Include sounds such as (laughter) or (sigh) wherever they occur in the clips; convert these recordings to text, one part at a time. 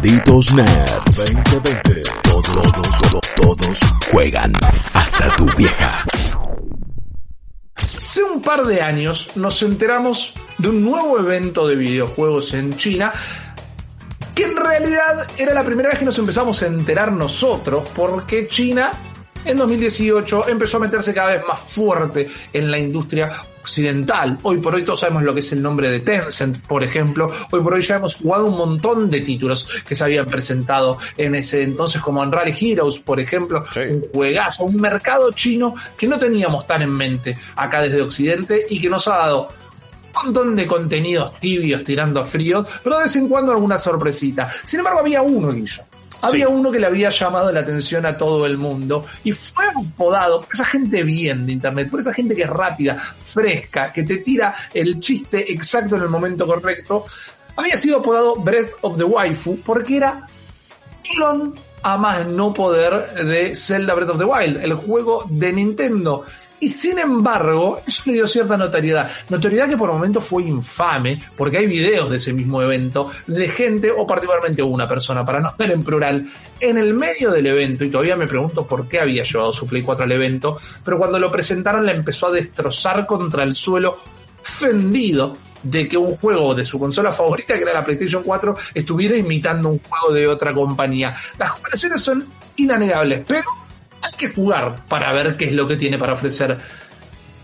Malditos Nerds 2020. Todos, todos, todos juegan. Hasta tu vieja. Hace un par de años nos enteramos de un nuevo evento de videojuegos en China que en realidad era la primera vez que nos empezamos a enterar nosotros porque China en 2018 empezó a meterse cada vez más fuerte en la industria occidental. Hoy por hoy todos sabemos lo que es el nombre de Tencent, por ejemplo. Hoy por hoy ya hemos jugado un montón de títulos que se habían presentado en ese entonces, como Unreal Heroes, por ejemplo, un juegazo, un mercado chino que no teníamos tan en mente acá desde Occidente y que nos ha dado un montón de contenidos tibios tirando fríos, pero de vez en cuando alguna sorpresita. Sin embargo, había uno, Guillo. Había uno que le había llamado la atención a todo el mundo y fue apodado por esa gente bien de internet, por esa gente que es rápida, fresca, que te tira el chiste exacto en el momento correcto. Había sido apodado Breath of the Waifu porque era clon a más no poder de Zelda Breath of the Wild, el juego de Nintendo. Y sin embargo, eso le dio cierta notoriedad. Notoriedad que por momentos fue infame, porque hay videos de ese mismo evento de gente, o particularmente una persona, para no (laughs) ver en plural, en el medio del evento, y todavía me pregunto por qué había llevado su Play 4 al evento, pero cuando lo presentaron la empezó a destrozar contra el suelo, ofendido de que un juego de su consola favorita, que era la PlayStation 4, estuviera imitando un juego de otra compañía. Las comparaciones son inanegables, pero que jugar para ver qué es lo que tiene para ofrecer.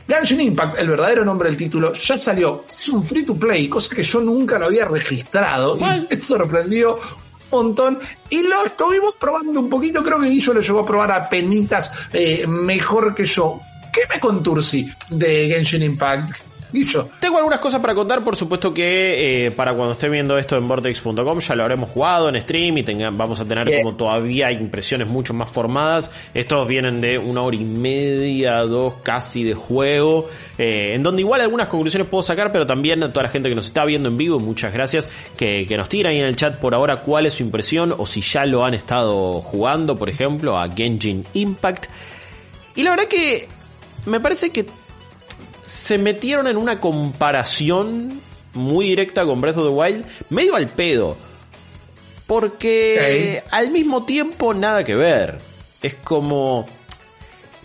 Genshin Impact, el verdadero nombre del título, ya salió. Es un free to play, cosa que yo nunca lo había registrado. Y me sorprendió un montón. Y lo estuvimos probando un poquito. Creo que Guillo lo llegó a probar a penitas eh, mejor que yo. ¿Qué me contursi de Genshin Impact? Tengo algunas cosas para contar, por supuesto que eh, para cuando esté viendo esto en vortex.com ya lo habremos jugado en stream y vamos a tener Bien. como todavía impresiones mucho más formadas. Estos vienen de una hora y media, dos casi de juego, eh, en donde igual algunas conclusiones puedo sacar, pero también a toda la gente que nos está viendo en vivo, muchas gracias, que, que nos tira ahí en el chat por ahora cuál es su impresión o si ya lo han estado jugando, por ejemplo, a Genshin Impact. Y la verdad que me parece que se metieron en una comparación muy directa con Breath of the Wild, medio al pedo. Porque al mismo tiempo nada que ver. Es como...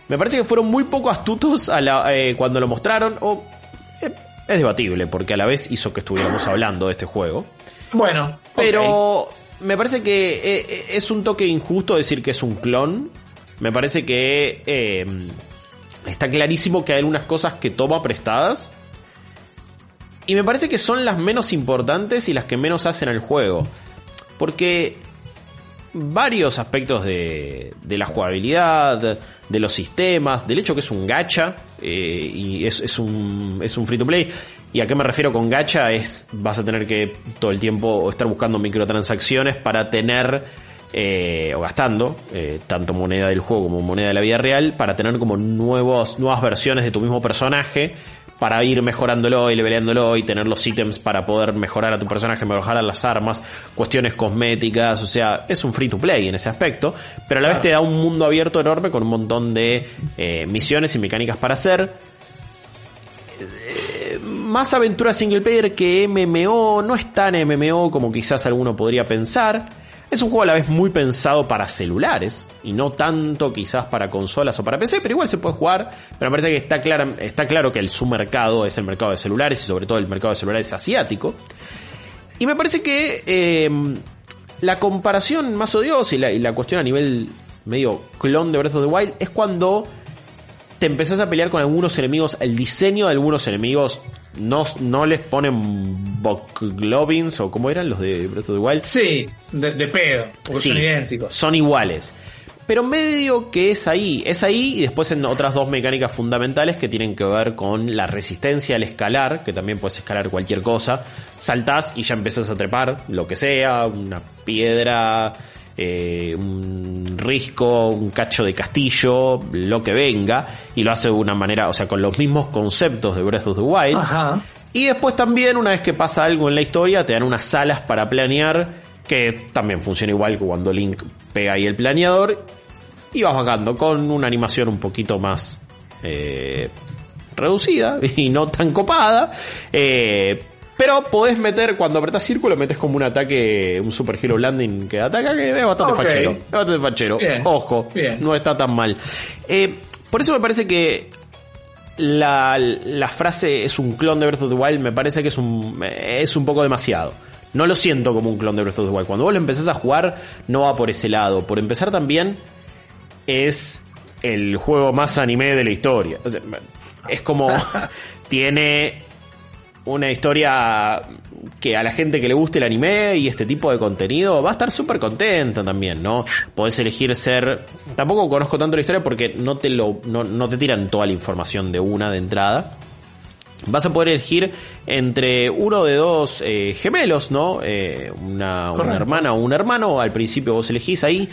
Me parece que fueron muy poco astutos a la- eh, cuando lo mostraron. O, eh, es debatible, porque a la vez hizo que estuviéramos hablando de este juego. Bueno, Pero me parece que eh, es un toque injusto decir que es un clon. Me parece que está clarísimo que hay algunas cosas que toma prestadas. Y me parece que son las menos importantes y las que menos hacen al juego. Porque varios aspectos de, de la jugabilidad, de los sistemas, del hecho que es un gacha eh, y es, es un, es un free to play. ¿Y a qué me refiero con gacha? Es vas a tener que todo el tiempo estar buscando microtransacciones para tener eh, o gastando eh, tanto moneda del juego como moneda de la vida real para tener como nuevos, nuevas versiones de tu mismo personaje para ir mejorándolo y leveleándolo y tener los ítems para poder mejorar a tu personaje, mejorar las armas, cuestiones cosméticas, o sea, es un free to play en ese aspecto, pero a la vez te da un mundo abierto enorme con un montón de eh, misiones y mecánicas para hacer. Eh, Más aventura single player que MMO, no es tan MMO como quizás alguno podría pensar. Es un juego a la vez muy pensado para celulares y no tanto quizás para consolas o para PC, pero igual se puede jugar. Pero me parece que está, está claro que el, su mercado es el mercado de celulares y sobre todo el mercado de celulares asiático. Y me parece que eh, la comparación más odiosa y la, y la cuestión a nivel medio clon de Breath of the Wild es cuando te empezás a pelear con algunos enemigos, el diseño de algunos enemigos no, no les ponen Boglobins o como eran los de Breath of the Wild. Sí, de, de pedo, porque Sí, son idénticos. son iguales. pero medio que es ahí, es ahí y después en otras dos mecánicas fundamentales que tienen que ver con la resistencia al escalar, que también puedes escalar cualquier cosa, saltás y ya empezás a trepar lo que sea, una piedra, eh, un risco, un cacho de castillo, lo que venga, y lo hace de una manera, o sea, con los mismos conceptos de Breath of the Wild. Ajá. Y después también, una vez que pasa algo en la historia, te dan unas salas para planear, que también funciona igual que cuando Link pega ahí el planeador, y vas bajando con una animación un poquito más eh, reducida (laughs) y no tan copada. Eh, pero podés meter, cuando apretás círculo, metes como un ataque, un Super Hero Landing que ataca, que es bastante fachero. Es bastante fachero. Bien. Ojo, Bien. no está tan mal. Eh, por eso me parece que la, la frase es un clon de Breath of the Wild, me parece que es un, es un poco demasiado. No lo siento como un clon de Breath of the Wild. Cuando vos lo empezás a jugar, no va por ese lado. Por empezar también, es el juego más anime de la historia. O sea, es como (laughs) tiene una historia que a la gente que le guste el anime y este tipo de contenido va a estar súper contenta también, ¿no? Podés elegir ser... Tampoco conozco tanto la historia porque no te, lo, no, no te tiran toda la información de una de entrada. Vas a poder elegir entre uno de dos eh, gemelos, ¿no? Eh, una, una hermana o un hermano. Al principio vos elegís ahí.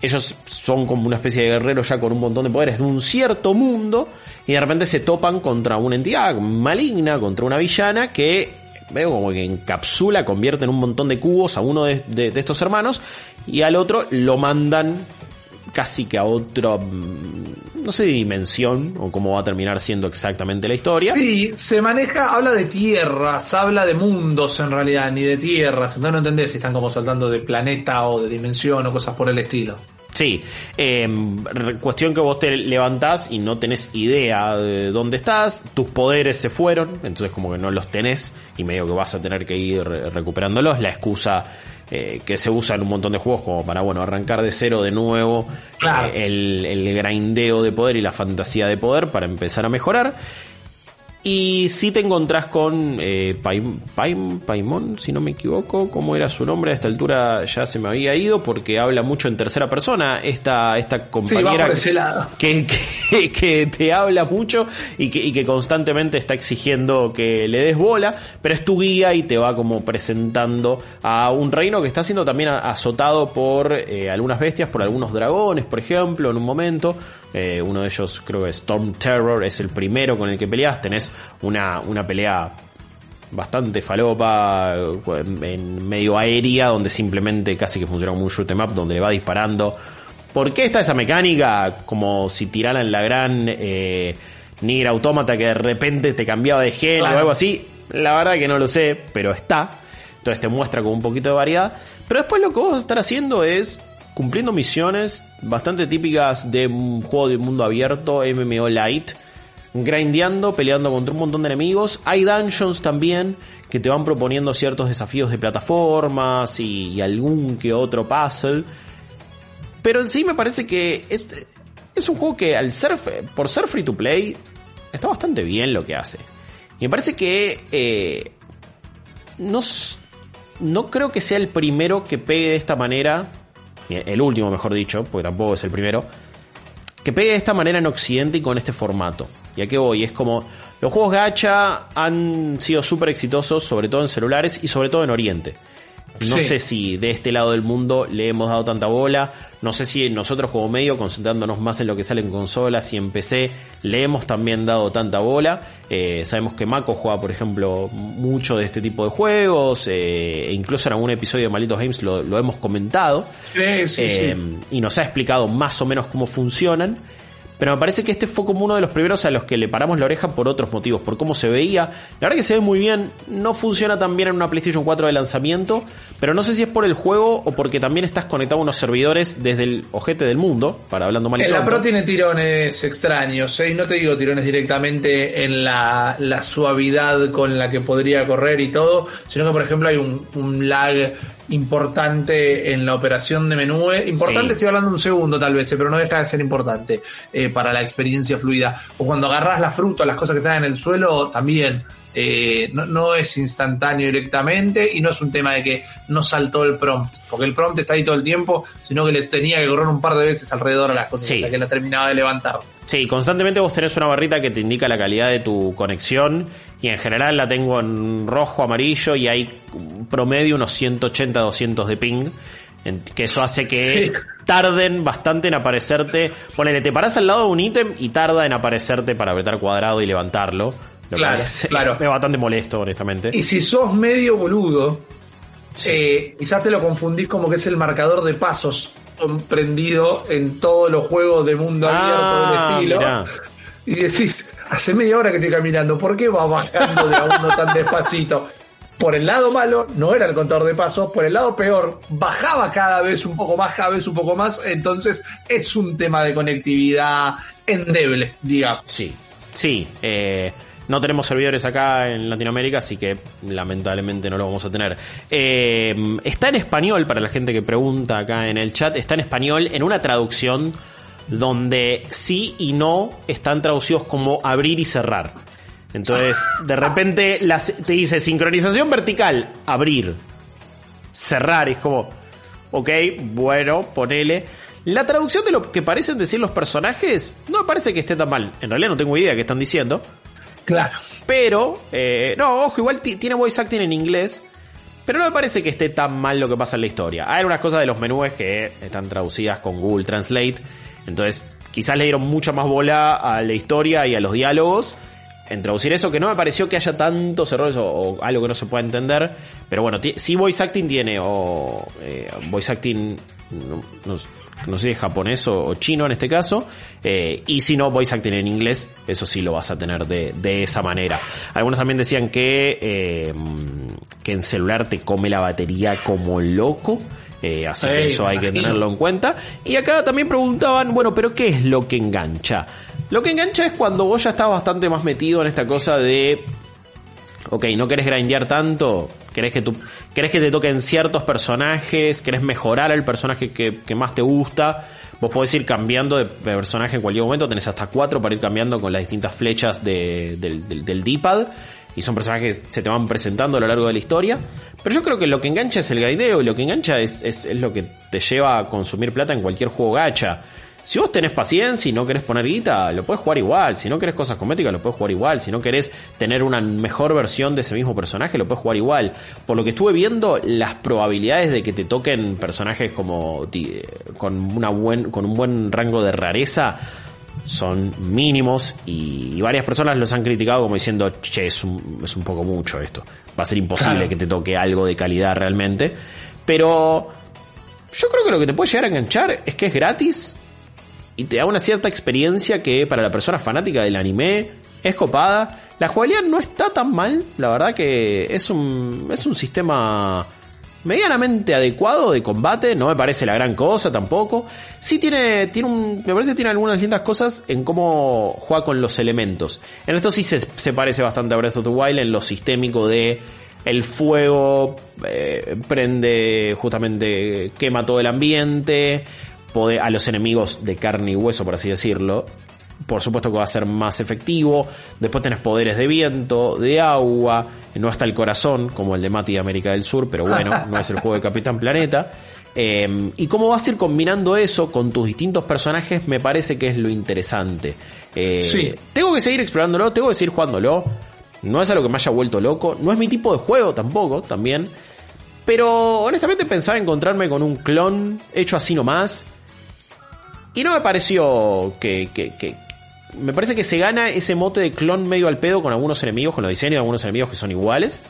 Ellos son como una especie de guerreros ya con un montón de poderes de un cierto mundo. Y de repente se topan contra una entidad maligna, contra una villana que veo como que encapsula, convierte en un montón de cubos a uno de, estos hermanos. Y al otro lo mandan casi que a otra, mm, no sé, dimensión o cómo va a terminar siendo exactamente la historia. Sí, se maneja, habla de tierras, habla de mundos en realidad, ni de tierras. Entonces no entendés si están como saltando de planeta o de dimensión o cosas por el estilo. Sí, eh, cuestión que vos te levantás y no tenés idea de dónde estás, tus poderes se fueron, entonces como que no los tenés y medio que vas a tener que ir re- recuperándolos. La excusa eh, que se usa en un montón de juegos como para, bueno, arrancar de cero de nuevo Claro. eh, el, el grindeo de poder y la fantasía de poder para empezar a mejorar. Y si te encontrás con eh, Paim- Paim- Paimon, si no me equivoco, ¿cómo era su nombre? A esta altura ya se me había ido porque habla mucho en tercera persona. Esta, esta compañera (laughs) que, que, que te habla mucho y que, y que constantemente está exigiendo que le des bola, pero es tu guía y te va como presentando a un reino que está siendo también azotado por eh, algunas bestias, por algunos dragones, por ejemplo, en un momento. Eh, uno de ellos creo que Storm Terror es el primero con el que peleas. Tenés una, una pelea bastante falopa, en medio aérea, donde simplemente casi que funciona como un shoot 'em up, donde le va disparando. ¿Por qué está esa mecánica? Como si tiraran la gran eh, Nier Automata que de repente te cambiaba de género Claro. o algo así. La verdad que no lo sé, pero está. Entonces te muestra como un poquito de variedad. Pero después lo que vos vas a estar haciendo es cumpliendo misiones bastante típicas de un juego de mundo abierto, MMO Light grindeando, peleando contra un montón de enemigos. Hay dungeons también que te van proponiendo ciertos desafíos de plataformas y, algún que otro puzzle. Pero en sí me parece que es, es un juego que al ser, por ser free to play, está bastante bien lo que hace. Y me parece que eh, no, no creo que sea el primero que pegue de esta manera, el último mejor dicho, porque tampoco es el primero, que pegue de esta manera en Occidente y con este formato. ¿Y a qué voy? Es como, los juegos gacha han sido súper exitosos, sobre todo en celulares y sobre todo en Oriente. No Sí. sé si de este lado del mundo le hemos dado tanta bola. No sé si nosotros como medio, concentrándonos más en lo que sale en consolas y en PC, le hemos también dado tanta bola. Eh, sabemos que Mako juega, por ejemplo, mucho de este tipo de juegos. eh, e incluso en algún episodio de Malitos Games lo, lo hemos comentado. Sí, sí, Eh, sí. y nos ha explicado más o menos cómo funcionan. Pero me parece que este fue como uno de los primeros a los que le paramos la oreja por otros motivos, por cómo se veía. La verdad que se ve muy bien, no funciona tan bien en una PlayStation 4 de lanzamiento, pero no sé si es por el juego o porque también estás conectado a unos servidores desde el ojete del mundo, para hablando mal y La. Pro tiene tirones extraños, ¿eh? y no te digo tirones directamente en la, la suavidad con la que podría correr y todo, sino que por ejemplo hay un, un lag importante en la operación de menú. eh, Importante, Sí. estoy hablando un segundo tal vez, eh, pero no deja de ser importante eh, para la experiencia fluida. O cuando agarras la fruta, las cosas que están en el suelo, también eh, no, no es instantáneo directamente y no es un tema de que no saltó el prompt, porque el prompt está ahí todo el tiempo, sino que le tenía que correr un par de veces alrededor a las cosas Sí. hasta que la terminaba de levantar. Sí, constantemente vos tenés una barrita que te indica la calidad de tu conexión y en general la tengo en rojo, amarillo y hay promedio unos 180, 200 de ping. Que eso hace que Sí. tarden bastante en aparecerte. Ponele, te parás al lado de un ítem y tarda en aparecerte para apretar cuadrado y levantarlo. Lo Claro, es, claro. es bastante molesto, honestamente. Y si sos medio boludo, Sí. eh, quizás te lo confundís como que es el marcador de pasos prendido en todos los juegos de mundo abierto Ah, del estilo. mirá. Y decís, hace media hora que estoy caminando, ¿por qué va bajando de a uno tan despacito? Por el lado malo, no era el contador de pasos, por el lado peor, bajaba cada vez un poco más, cada vez un poco más, entonces es un tema de conectividad endeble, digamos. Sí, sí. eh, no tenemos servidores acá en Latinoamérica, así que lamentablemente no lo vamos a tener. Eh, está en español, para la gente que pregunta acá en el chat, está en español en una traducción donde sí y no están traducidos como abrir y cerrar. Entonces, de repente te dice sincronización vertical, abrir, cerrar, es como, ok, bueno, ponele. La traducción de lo que parecen decir los personajes no me parece que esté tan mal. En realidad no tengo idea de qué están diciendo. Claro. Pero, eh, no, ojo, igual ti- tiene voice acting en inglés. Pero no me parece que esté tan mal lo que pasa en la historia. Hay algunas cosas de los menús que están traducidas con Google Translate. Entonces, quizás le dieron mucha más bola a la historia y a los diálogos. En traducir eso, que no me pareció que haya tantos errores o, algo que no se pueda entender. Pero bueno, sí voice acting tiene, o eh, voice acting, no, no- no sé si es japonés o, o chino en este caso. eh, y si no, voice acting en inglés, eso sí lo vas a tener de, de esa manera. Algunos también decían que, eh, que en celular te come la batería como loco. eh, así que eso hay que tenerlo en cuenta. Y acá también preguntaban, bueno, pero ¿qué es lo que engancha? Lo que engancha es cuando vos ya estás bastante más metido en esta cosa de ok, no querés grindear tanto, querés que, que te toquen ciertos personajes, querés mejorar al personaje que, más te gusta, vos podés ir cambiando de, personaje en cualquier momento, tenés hasta cuatro para ir cambiando con las distintas flechas de- del, del, D-pad, y son personajes que se te van presentando a lo largo de la historia, pero yo creo que lo que engancha es el grindeo, y lo que engancha es, es, es lo que te lleva a consumir plata en cualquier juego gacha. Si vos tenés paciencia y no querés poner guita, lo puedes jugar igual. Si no querés cosas cosméticas, lo puedes jugar igual. Si no querés tener una mejor versión de ese mismo personaje, lo puedes jugar igual. Por lo que estuve viendo, las probabilidades de que te toquen personajes como con una buen, con un buen rango de rareza son mínimos y, y varias personas los han criticado como diciendo, che, es un, es un poco mucho esto. Va a ser imposible Claro. que te toque algo de calidad realmente. Pero yo creo que lo que te puede llegar a enganchar es que es gratis y te da una cierta experiencia que para la persona fanática del anime es copada. La jugabilidad no está tan mal, la verdad que es un, es un sistema medianamente adecuado de combate, no me parece la gran cosa tampoco. Sí tiene, tiene un, me parece que tiene algunas lindas cosas en cómo juega con los elementos. En esto sí se, se parece bastante a Breath of the Wild en lo sistémico de el fuego eh, prende justamente quema todo el ambiente a los enemigos de carne y hueso por así decirlo por supuesto que va a ser más efectivo después tenés poderes de viento de agua no está el corazón como el de Mati de América del Sur pero bueno (laughs) no es el juego de Capitán Planeta Eh, y cómo vas a ir combinando eso con tus distintos personajes me parece que es lo interesante Eh, Sí. tengo que seguir explorándolo tengo que seguir jugándolo no es algo que me haya vuelto loco. No es mi tipo de juego tampoco, también. Pero honestamente pensaba encontrarme con un clon hecho así nomás. Y no me pareció que, Me parece que se gana ese mote de clon medio al pedo con algunos enemigos, con los diseños de algunos enemigos que son iguales.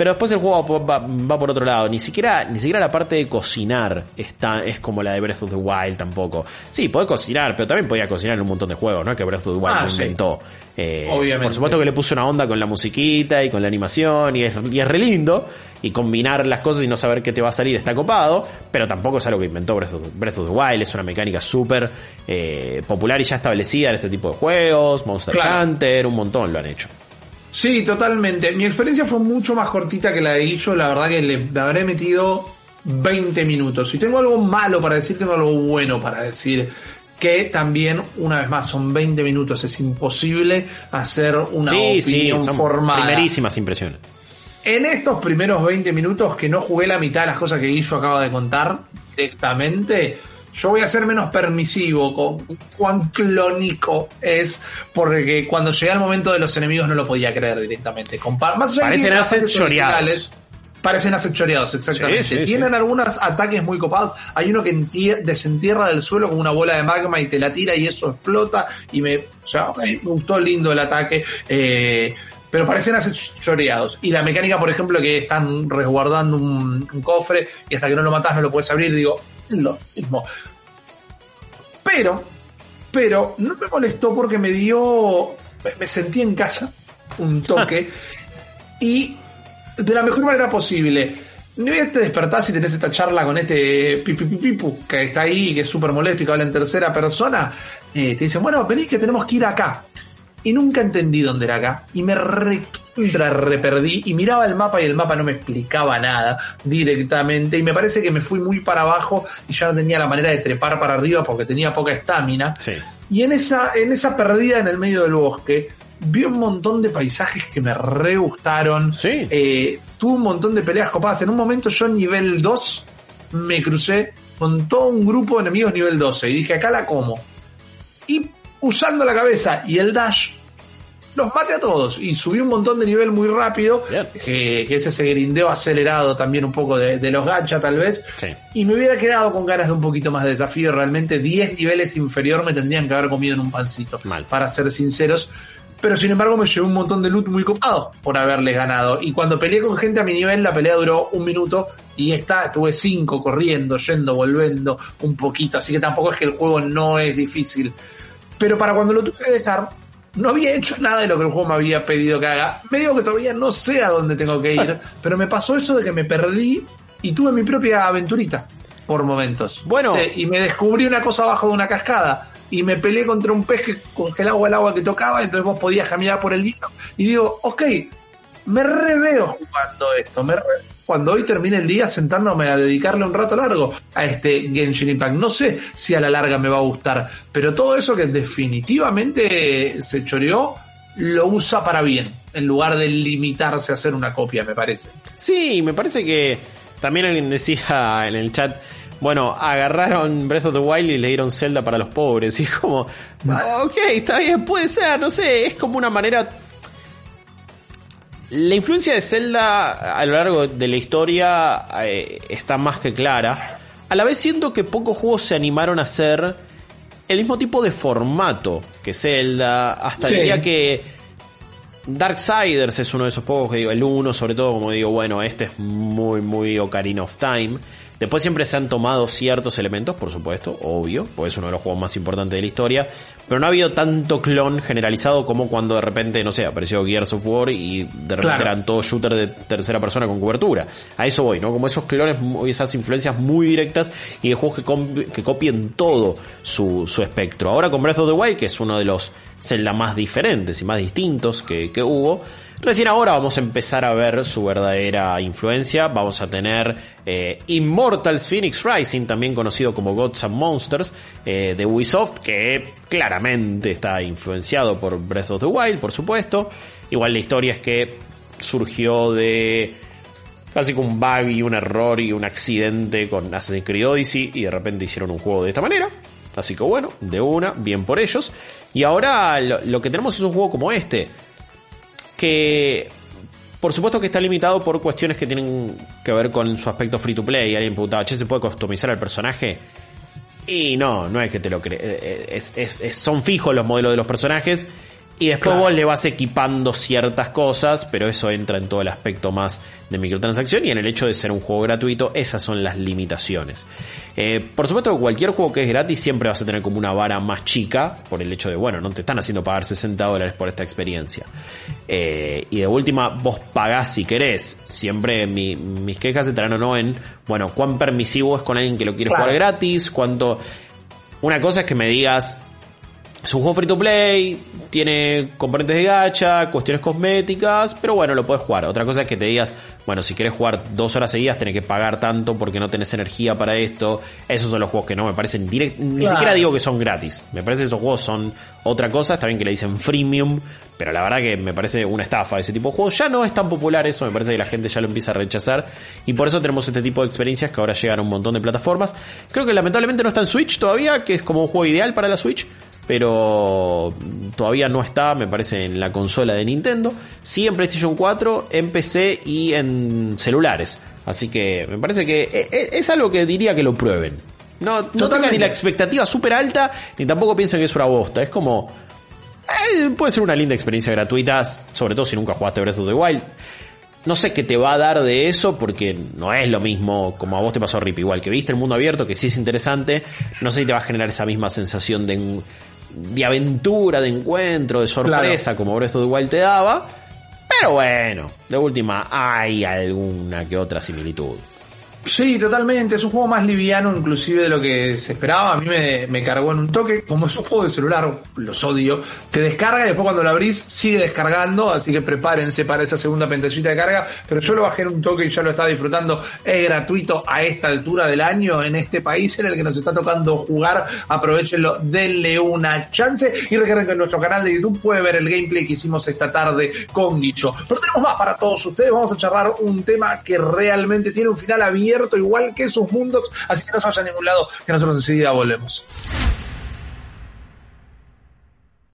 Pero después el juego va, va- va por otro lado. Ni siquiera, ni siquiera la parte de cocinar está, es como la de Breath of the Wild tampoco. Sí, podés cocinar, pero también podía cocinar en un montón de juegos, ¿no? Que Breath of the Wild Ah, lo sí. inventó. Eh, Obviamente. Por supuesto que le puse una onda con la musiquita y con la animación y es, y es re lindo. Y combinar las cosas y no saber qué te va a salir está copado. Pero tampoco es algo que inventó Breath of, Breath of the Wild. Es una mecánica súper eh, popular y ya establecida en este tipo de juegos. Monster Claro. Hunter, un montón lo han hecho. Sí, totalmente. Mi experiencia fue mucho más cortita que la de Guillo. La verdad que le, le habré metido 20 minutos. Si tengo algo malo para decir, tengo algo bueno para decir. que también, una vez más, son 20 minutos, es imposible hacer una Sí, sí, opinión son formada. primerísimas impresiones. En estos primeros 20 minutos que no jugué la mitad de las cosas que Guillo acaba de contar directamente, yo voy a ser menos permisivo con cuán clónico es, porque cuando llegué al momento de los enemigos no lo podía creer directamente. Compar más allá Parecen tiene assets ataques choreados. originales, Parecen assets choreados, exactamente. Sí, sí, Tienen sí. algunos ataques muy copados. Hay uno que entie- desentierra del suelo como una bola de magma y te la tira y eso explota. Y me, o sea, ok, me gustó lindo el ataque. Eh, pero parecen choreados. Y la mecánica, por ejemplo, que están resguardando un, un cofre y hasta que no lo matas no lo puedes abrir, digo, lo mismo. Pero, pero, no me molestó porque me dio, me, sentí en casa un toque (laughs) y de la mejor manera posible. Ni bien te despertás y tenés esta charla con este pipipipipu que está ahí, que es súper molesto y que habla en tercera persona, eh, te dicen, bueno, vení que tenemos que ir acá. Y nunca entendí dónde era acá. Y me recontra reperdí. Y miraba el mapa y el mapa no me explicaba nada directamente. Y me parece que me fui muy para abajo y ya no tenía la manera de trepar para arriba porque tenía poca estamina. Sí. Y en esa, en esa perdida en el medio del bosque, vi un montón de paisajes que me re gustaron. Sí. Eh, tuve un montón de peleas copadas. En un momento yo nivel 2 me crucé con todo un grupo de enemigos nivel 12 y dije, acá la como. Y usando la cabeza y el dash, los maté a todos y subí un montón de nivel muy rápido, que, que es ese grindeo acelerado también un poco de, de los gacha tal vez. Sí. Y me hubiera quedado con ganas de un poquito más de desafío. Realmente 10 niveles inferior me tendrían que haber comido en un pancito. Mal. Para ser sinceros. Pero sin embargo me llevé un montón de loot muy copado por haberles ganado. Y cuando peleé con gente a mi nivel, la pelea duró un minuto. Y esta tuve cinco corriendo, yendo, volviendo un poquito. Así que tampoco es que el juego no es difícil. Pero para cuando lo tuve que dejar, no había hecho nada de lo que el juego me había pedido que haga. Me digo que todavía no sé a dónde tengo que ir. (laughs) pero me pasó eso de que me perdí y tuve mi propia aventurita por momentos. Bueno. Sí, y me descubrí una cosa abajo de una cascada. Y me peleé contra un pez que congelaba el agua que tocaba, entonces vos podías caminar por el vino. Y digo, ok, me reveo jugando esto. Me re- Cuando hoy termine el día sentándome a dedicarle un rato largo a este Genshin Impact. No sé si a la larga me va a gustar, pero todo eso que definitivamente se choreó, lo usa para bien, en lugar de limitarse a hacer una copia, me parece. Sí, me parece que también alguien decía en el chat, bueno, agarraron Breath of the Wild y le dieron Zelda para los pobres. (laughs) Y es como, ok, está bien, puede ser, no sé, es como una manera... La influencia de Zelda a lo largo de la historia eh, está más que clara. A la vez siento que pocos juegos se animaron a hacer el mismo tipo de formato que Zelda. Hasta Sí. diría que Darksiders es uno de esos pocos que digo, el 1 sobre todo, como digo, bueno, este es muy, muy Ocarina of Time. Después siempre se han tomado ciertos elementos, por supuesto, obvio, porque es uno de los juegos más importantes de la historia, pero no ha habido tanto clon generalizado como cuando de repente, no sé, apareció Gears of War y de repente Claro. eran todos shooters de tercera persona con cobertura. A eso voy, ¿no? Como esos clones, esas influencias muy directas y de juegos que copien todo su, su espectro. Ahora con Breath of the Wild, que es uno de los Zelda más diferentes y más distintos que, que hubo, Recién ahora vamos a empezar a ver su verdadera influencia. Vamos a tener eh, Immortals Phoenix Rising, también conocido como Gods and Monsters, eh, de Ubisoft, que claramente está influenciado por Breath of the Wild, por supuesto. Igual la historia es que surgió de casi que un bug y un error y un accidente con Assassin's Creed Odyssey y de repente hicieron un juego de esta manera. Así que bueno, de una, bien por ellos. Y ahora lo, lo que tenemos es un juego como este que por supuesto que está limitado por cuestiones que tienen que ver con su aspecto free to play. Alguien preguntaba, che, ¿se puede customizar al personaje? Y no, no es que te lo crees. son fijos los modelos de los personajes. Y después Claro. vos le vas equipando ciertas cosas, pero eso entra en todo el aspecto más de microtransacción y en el hecho de ser un juego gratuito, esas son las limitaciones. Eh, por supuesto que cualquier juego que es gratis siempre vas a tener como una vara más chica, por el hecho de, bueno, no te están haciendo pagar 60 dólares por esta experiencia. Eh, y de última, vos pagás si querés. Siempre mi- mis quejas entrarán o no en, bueno, cuán permisivo es con alguien que lo quiere Claro. jugar gratis, cuánto... Una cosa es que me digas, es un juego free to play, tiene componentes de gacha, cuestiones cosméticas, pero bueno, lo puedes jugar. Otra cosa es que te digas, bueno, si quieres jugar dos horas seguidas, tenés que pagar tanto porque no tenés energía para esto. Esos son los juegos que no me parecen direct, ni Claro. siquiera digo que son gratis. Me parece que esos juegos son otra cosa, está bien que le dicen freemium, pero la verdad que me parece una estafa ese tipo de juegos. Ya no es tan popular eso, me parece que la gente ya lo empieza a rechazar y por eso tenemos este tipo de experiencias que ahora llegan a un montón de plataformas. Creo que lamentablemente no está en Switch todavía, que es como un juego ideal para la Switch pero todavía no está, me parece, en la consola de Nintendo. Sí en PlayStation 4, en PC y en celulares. Así que me parece que e- e- es algo que diría que lo prueben. No, no tengan ni la expectativa súper alta, ni tampoco piensen que es una bosta. Es como... eh, puede ser una linda experiencia gratuita, sobre todo si nunca jugaste Breath of the Wild. No sé qué te va a dar de eso porque no es lo mismo como a vos te pasó Rip, igual que viste el mundo abierto, que sí es interesante, no sé si te va a generar esa misma sensación de, de aventura, de encuentro, de sorpresa como Breath of the Wild te daba. Pero bueno, de última hay alguna que otra similitud. Sí, totalmente. Es un juego más liviano inclusive de lo que se esperaba. A mí me, me cargó en un toque. Como es un juego de celular, los odio. Te descarga y después cuando lo abrís sigue descargando. Así que prepárense para esa segunda pantallita de carga. Pero yo lo bajé en un toque y ya lo estaba disfrutando. Es gratuito a esta altura del año en este país en el que nos está tocando jugar. Aprovechenlo, denle una chance. Y recuerden que en nuestro canal de YouTube puede ver el gameplay que hicimos esta tarde con Guicho. Pero tenemos más para todos ustedes. Vamos a charlar un tema que realmente tiene un final abierto igual que sus mundos. Así que no se vayan a ningún lado, que nosotros enseguida volvemos.